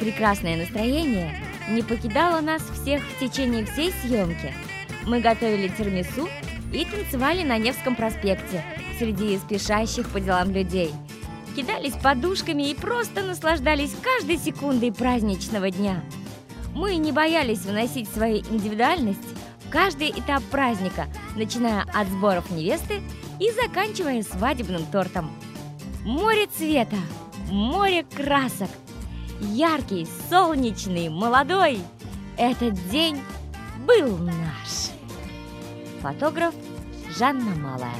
прекрасное настроение не покидало нас всех в течение всей съемки. Мы готовили термису и танцевали на Невском проспекте среди спешащих по делам людей. Кидались подушками и просто наслаждались каждой секундой праздничного дня. Мы не боялись выносить свою индивидуальность в каждый этап праздника, начиная от сборов невесты и заканчивая свадебным тортом. Море цвета, море красок, яркий, солнечный, молодой. Этот день был наш. Фотограф Жанна Малая.